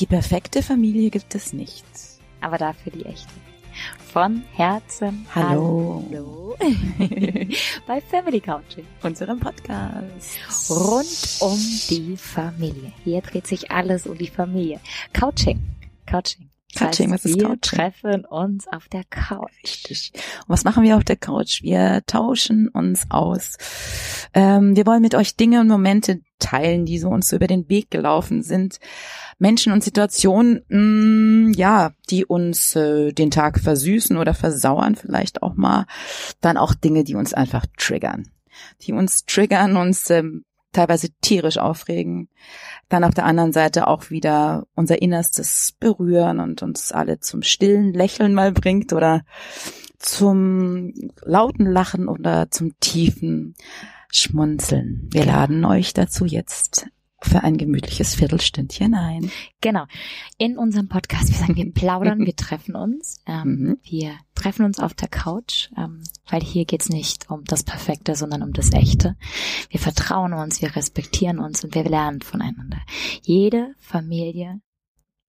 Die perfekte Familie gibt es nicht. Aber dafür die echte. Von Herzen. Hallo. Hallo. Bei Family Coaching. Unserem Podcast. Rund um die Familie. Hier dreht sich alles um die Familie. Coaching. Coaching. Das Coaching, heißt, wir Coaching? treffen uns auf der Couch. Richtig. Und was machen wir auf der Couch? Wir tauschen uns aus. Ähm, wir wollen mit euch Dinge und Momente teilen, die so uns so über den Weg gelaufen sind. Menschen und Situationen, mh, ja, die uns äh, den Tag versüßen oder versauern vielleicht auch mal. Dann auch Dinge, die uns einfach triggern. Die uns triggern, uns ähm, teilweise tierisch aufregen. Dann auf der anderen Seite auch wieder unser Innerstes berühren und uns alle zum stillen Lächeln mal bringt oder zum lauten Lachen oder zum tiefen Schmunzeln. Wir laden euch dazu jetzt für ein gemütliches Viertelstündchen ein. Genau. In unserem Podcast, wir sagen, wir plaudern, wir treffen uns. Ähm, Mhm. Wir treffen uns auf der Couch, ähm, weil hier geht's nicht um das Perfekte, sondern um das Echte. Wir vertrauen uns, wir respektieren uns und wir lernen voneinander. Jede Familie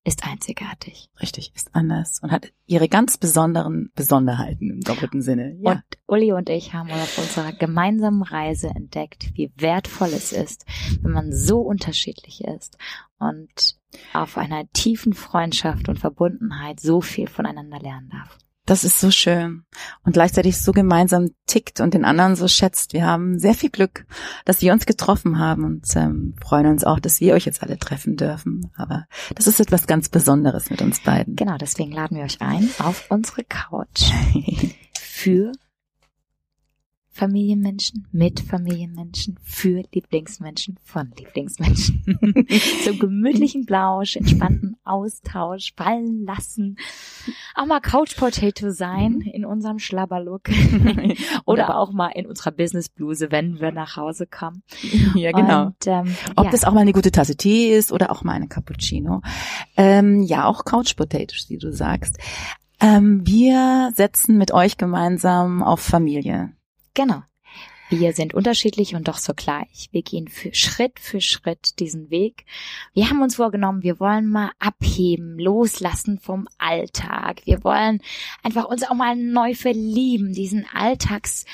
ist einzigartig. Richtig, ist anders und hat ihre ganz besonderen Besonderheiten im doppelten Sinne. Ja. Und Uli und ich haben auf unserer gemeinsamen Reise entdeckt, wie wertvoll es ist, wenn man so unterschiedlich ist und auf einer tiefen Freundschaft und Verbundenheit so viel voneinander lernen darf. Das ist so schön und gleichzeitig so gemeinsam tickt und den anderen so schätzt. Wir haben sehr viel Glück, dass wir uns getroffen haben und ähm, freuen uns auch, dass wir euch jetzt alle treffen dürfen. Aber das ist etwas ganz Besonderes mit uns beiden. Genau, deswegen laden wir euch ein auf unsere Couch für Familienmenschen, mit Familienmenschen, für Lieblingsmenschen, von Lieblingsmenschen. Zum gemütlichen Blausch, entspannten Austausch, fallen lassen, auch mal Couch Potato sein in unserem Schlabberlook oder auch mal in unserer Businessbluse, wenn wir nach Hause kommen. ja, genau. Und, ähm, Ob ja. das auch mal eine gute Tasse Tee ist oder auch mal eine Cappuccino. Ähm, ja, auch Couch Potatoes, wie du sagst. Ähm, wir setzen mit euch gemeinsam auf Familie. Genau. Wir sind unterschiedlich und doch so gleich. Wir gehen für Schritt für Schritt diesen Weg. Wir haben uns vorgenommen, wir wollen mal abheben, loslassen vom Alltag. Wir wollen einfach uns auch mal neu verlieben, diesen Alltagsdruck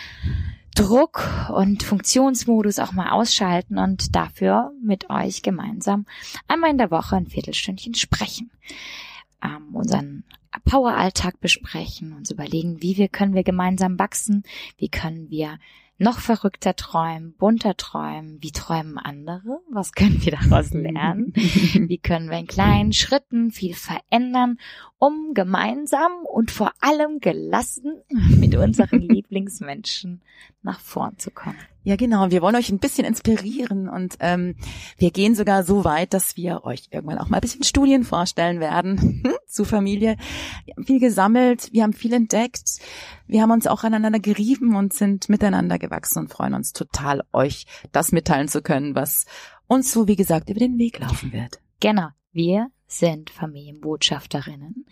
und Funktionsmodus auch mal ausschalten und dafür mit euch gemeinsam einmal in der Woche ein Viertelstündchen sprechen. Ähm, unseren Power-Alltag besprechen, uns überlegen, wie wir können wir gemeinsam wachsen, wie können wir noch verrückter träumen, bunter träumen, wie träumen andere, was können wir daraus lernen, wie können wir in kleinen Schritten viel verändern, um gemeinsam und vor allem gelassen mit unseren Lieblingsmenschen nach vorn zu kommen. Ja, genau. Wir wollen euch ein bisschen inspirieren und ähm, wir gehen sogar so weit, dass wir euch irgendwann auch mal ein bisschen Studien vorstellen werden zu Familie. Wir haben viel gesammelt, wir haben viel entdeckt, wir haben uns auch aneinander gerieben und sind miteinander gewachsen und freuen uns total, euch das mitteilen zu können, was uns so, wie gesagt, über den Weg laufen wird. Genau, wir sind Familienbotschafterinnen.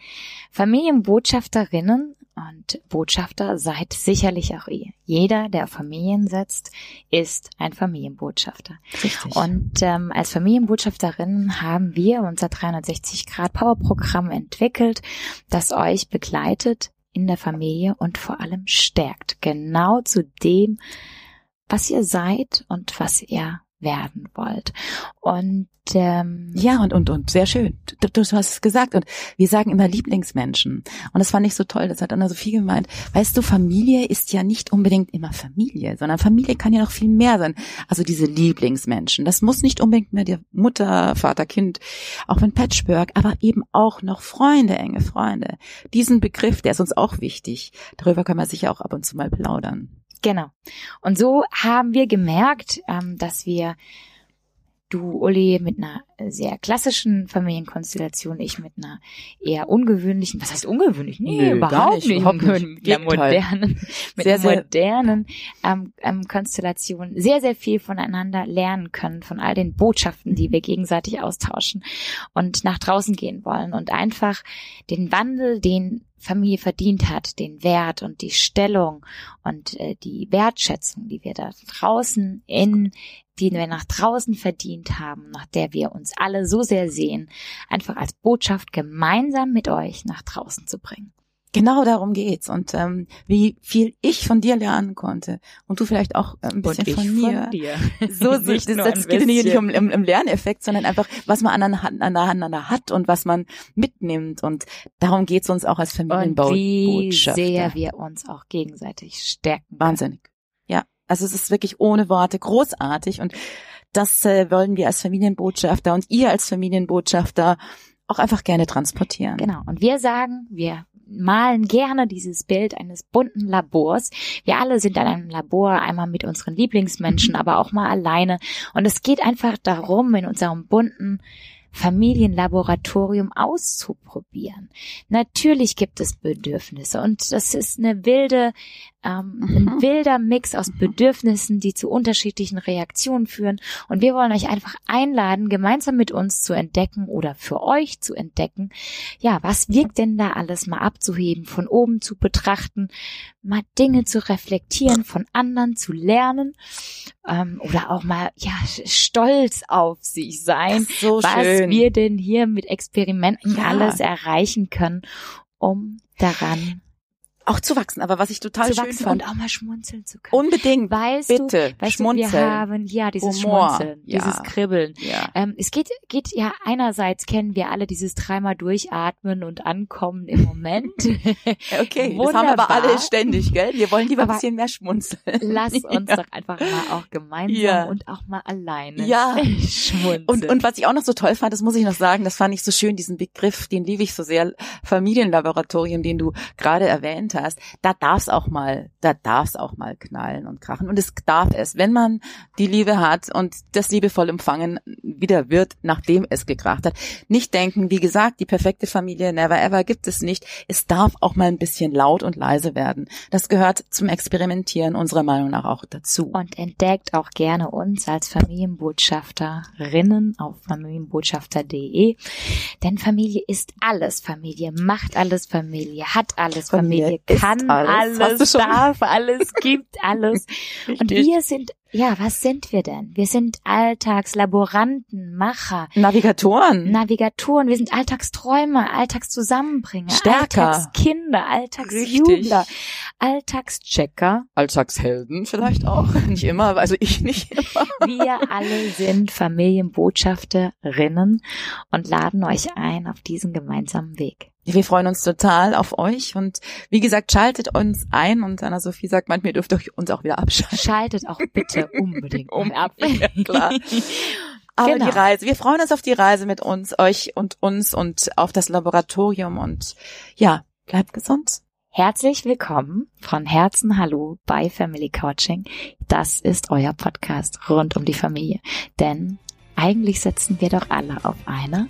Familienbotschafterinnen und Botschafter seid sicherlich auch ihr. Jeder, der auf Familien setzt, ist ein Familienbotschafter. Richtig. Und ähm, als Familienbotschafterinnen haben wir unser 360-Grad-Power-Programm entwickelt, das euch begleitet in der Familie und vor allem stärkt. Genau zu dem, was ihr seid und was ihr werden wollt. Und ähm, Ja, und, und, und, sehr schön. Du, du hast es gesagt. Und wir sagen immer Lieblingsmenschen. Und das fand ich so toll. Das hat Anna so viel gemeint. Weißt du, Familie ist ja nicht unbedingt immer Familie, sondern Familie kann ja noch viel mehr sein. Also diese Lieblingsmenschen. Das muss nicht unbedingt mehr die Mutter, Vater, Kind, auch wenn Patchwork, aber eben auch noch Freunde, enge Freunde. Diesen Begriff, der ist uns auch wichtig. Darüber kann man sicher auch ab und zu mal plaudern. Genau. Und so haben wir gemerkt, ähm, dass wir du, Uli, mit einer sehr klassischen Familienkonstellation, ich mit einer eher ungewöhnlichen, was heißt ungewöhnlich? Nee, Nö, überhaupt nicht, nicht. überhaupt nicht. Mit Gegenteil. modernen, mit Sehr, sehr- modernen ähm, ähm, Konstellation sehr, sehr viel voneinander lernen können, von all den Botschaften, die wir gegenseitig austauschen und nach draußen gehen wollen und einfach den Wandel, den Familie verdient hat, den Wert und die Stellung und äh, die Wertschätzung, die wir da draußen in, die wir nach draußen verdient haben, nach der wir uns alle so sehr sehen, einfach als Botschaft gemeinsam mit euch nach draußen zu bringen. Genau darum geht's und ähm, wie viel ich von dir lernen konnte und du vielleicht auch äh, ein bisschen von mir. Von dir. So, so das, das geht nicht, nicht um, um, um Lerneffekt, sondern einfach, was man aneinander hat und was man mitnimmt und darum geht's uns auch als Familienbau. Wie sehr wir uns auch gegenseitig stärken. Wahnsinnig. Ja, also es ist wirklich ohne Worte großartig und das äh, wollen wir als Familienbotschafter und ihr als Familienbotschafter auch einfach gerne transportieren. Genau. Und wir sagen, wir malen gerne dieses Bild eines bunten Labors. Wir alle sind an einem Labor, einmal mit unseren Lieblingsmenschen, aber auch mal alleine. Und es geht einfach darum, in unserem bunten Familienlaboratorium auszuprobieren. Natürlich gibt es Bedürfnisse und das ist eine wilde ähm, ein mhm. wilder Mix aus Bedürfnissen, die zu unterschiedlichen Reaktionen führen. Und wir wollen euch einfach einladen, gemeinsam mit uns zu entdecken oder für euch zu entdecken, ja, was wirkt denn da alles mal abzuheben, von oben zu betrachten, mal Dinge zu reflektieren, von anderen zu lernen ähm, oder auch mal ja stolz auf sich sein, so was schön. wir denn hier mit Experimenten ja. alles erreichen können, um daran auch zu wachsen, aber was ich total zu schön wachsen fand. und auch mal schmunzeln zu können. Unbedingt. Weißt Bitte, du, weißt schmunzeln. Du, wir haben ja dieses Humor. Schmunzeln, Ja. dieses Kribbeln. Ja. Ähm, es geht, geht ja einerseits kennen wir alle dieses dreimal durchatmen und ankommen im Moment. Okay, das haben wir aber alle ständig, gell? Wir wollen lieber ein Aber bisschen mehr schmunzeln. Lass uns Ja. doch einfach mal auch gemeinsam Ja. und auch mal alleine Ja. schmunzeln. Und, und was ich auch noch so toll fand, das muss ich noch sagen, das fand ich so schön, diesen Begriff, den liebe ich so sehr, Familienlaboratorium, den du gerade erwähnt hast, da darf es auch mal, da darf es auch mal knallen und krachen. Und es darf es, wenn man die Liebe hat und das liebevoll empfangen wieder wird, nachdem es gekracht hat. Nicht denken, wie gesagt, die perfekte Familie never ever gibt es nicht. Es darf auch mal ein bisschen laut und leise werden. Das gehört zum Experimentieren unserer Meinung nach auch dazu. Und entdeckt auch gerne uns als Familienbotschafterinnen auf familienbotschafter.de. Denn Familie ist alles. Familie macht alles. Familie hat alles. Familie Familie kann alles. alles, darf alles, gibt alles. Und wir sind, ja, was sind wir denn? Wir sind Alltagslaboranten, Macher, Navigatoren. Navigatoren, wir sind Alltagsträumer, Alltagszusammenbringer, Stärker. Alltagskinder, Alltagsjubler, Alltagschecker. Alltagshelden vielleicht auch. Nicht immer, also ich nicht immer. Wir alle sind Familienbotschafterinnen und laden euch ein auf diesen gemeinsamen Weg. Wir freuen uns total auf euch und wie gesagt, schaltet uns ein und Anna-Sophie sagt manchmal, ihr dürft euch uns auch wieder abschalten. Schaltet auch bitte unbedingt Um- ab. Ja, klar. Aber Genau. die Reise, wir freuen uns auf die Reise mit uns, euch und uns und auf das Laboratorium und ja, bleibt gesund. Herzlich willkommen von Herzen Hallo bei Family Coaching. Das ist euer Podcast rund um die Familie. Denn eigentlich sitzen wir doch alle auf einer,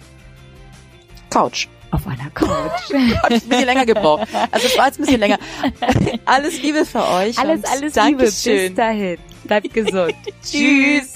Couch. Auf einer Couch. Hat ein bisschen länger gebraucht. Also es war jetzt ein bisschen länger. Alles Liebe für euch. alles, alles Liebe. Dankeschön. Bis dahin. Bleibt gesund. Tschüss.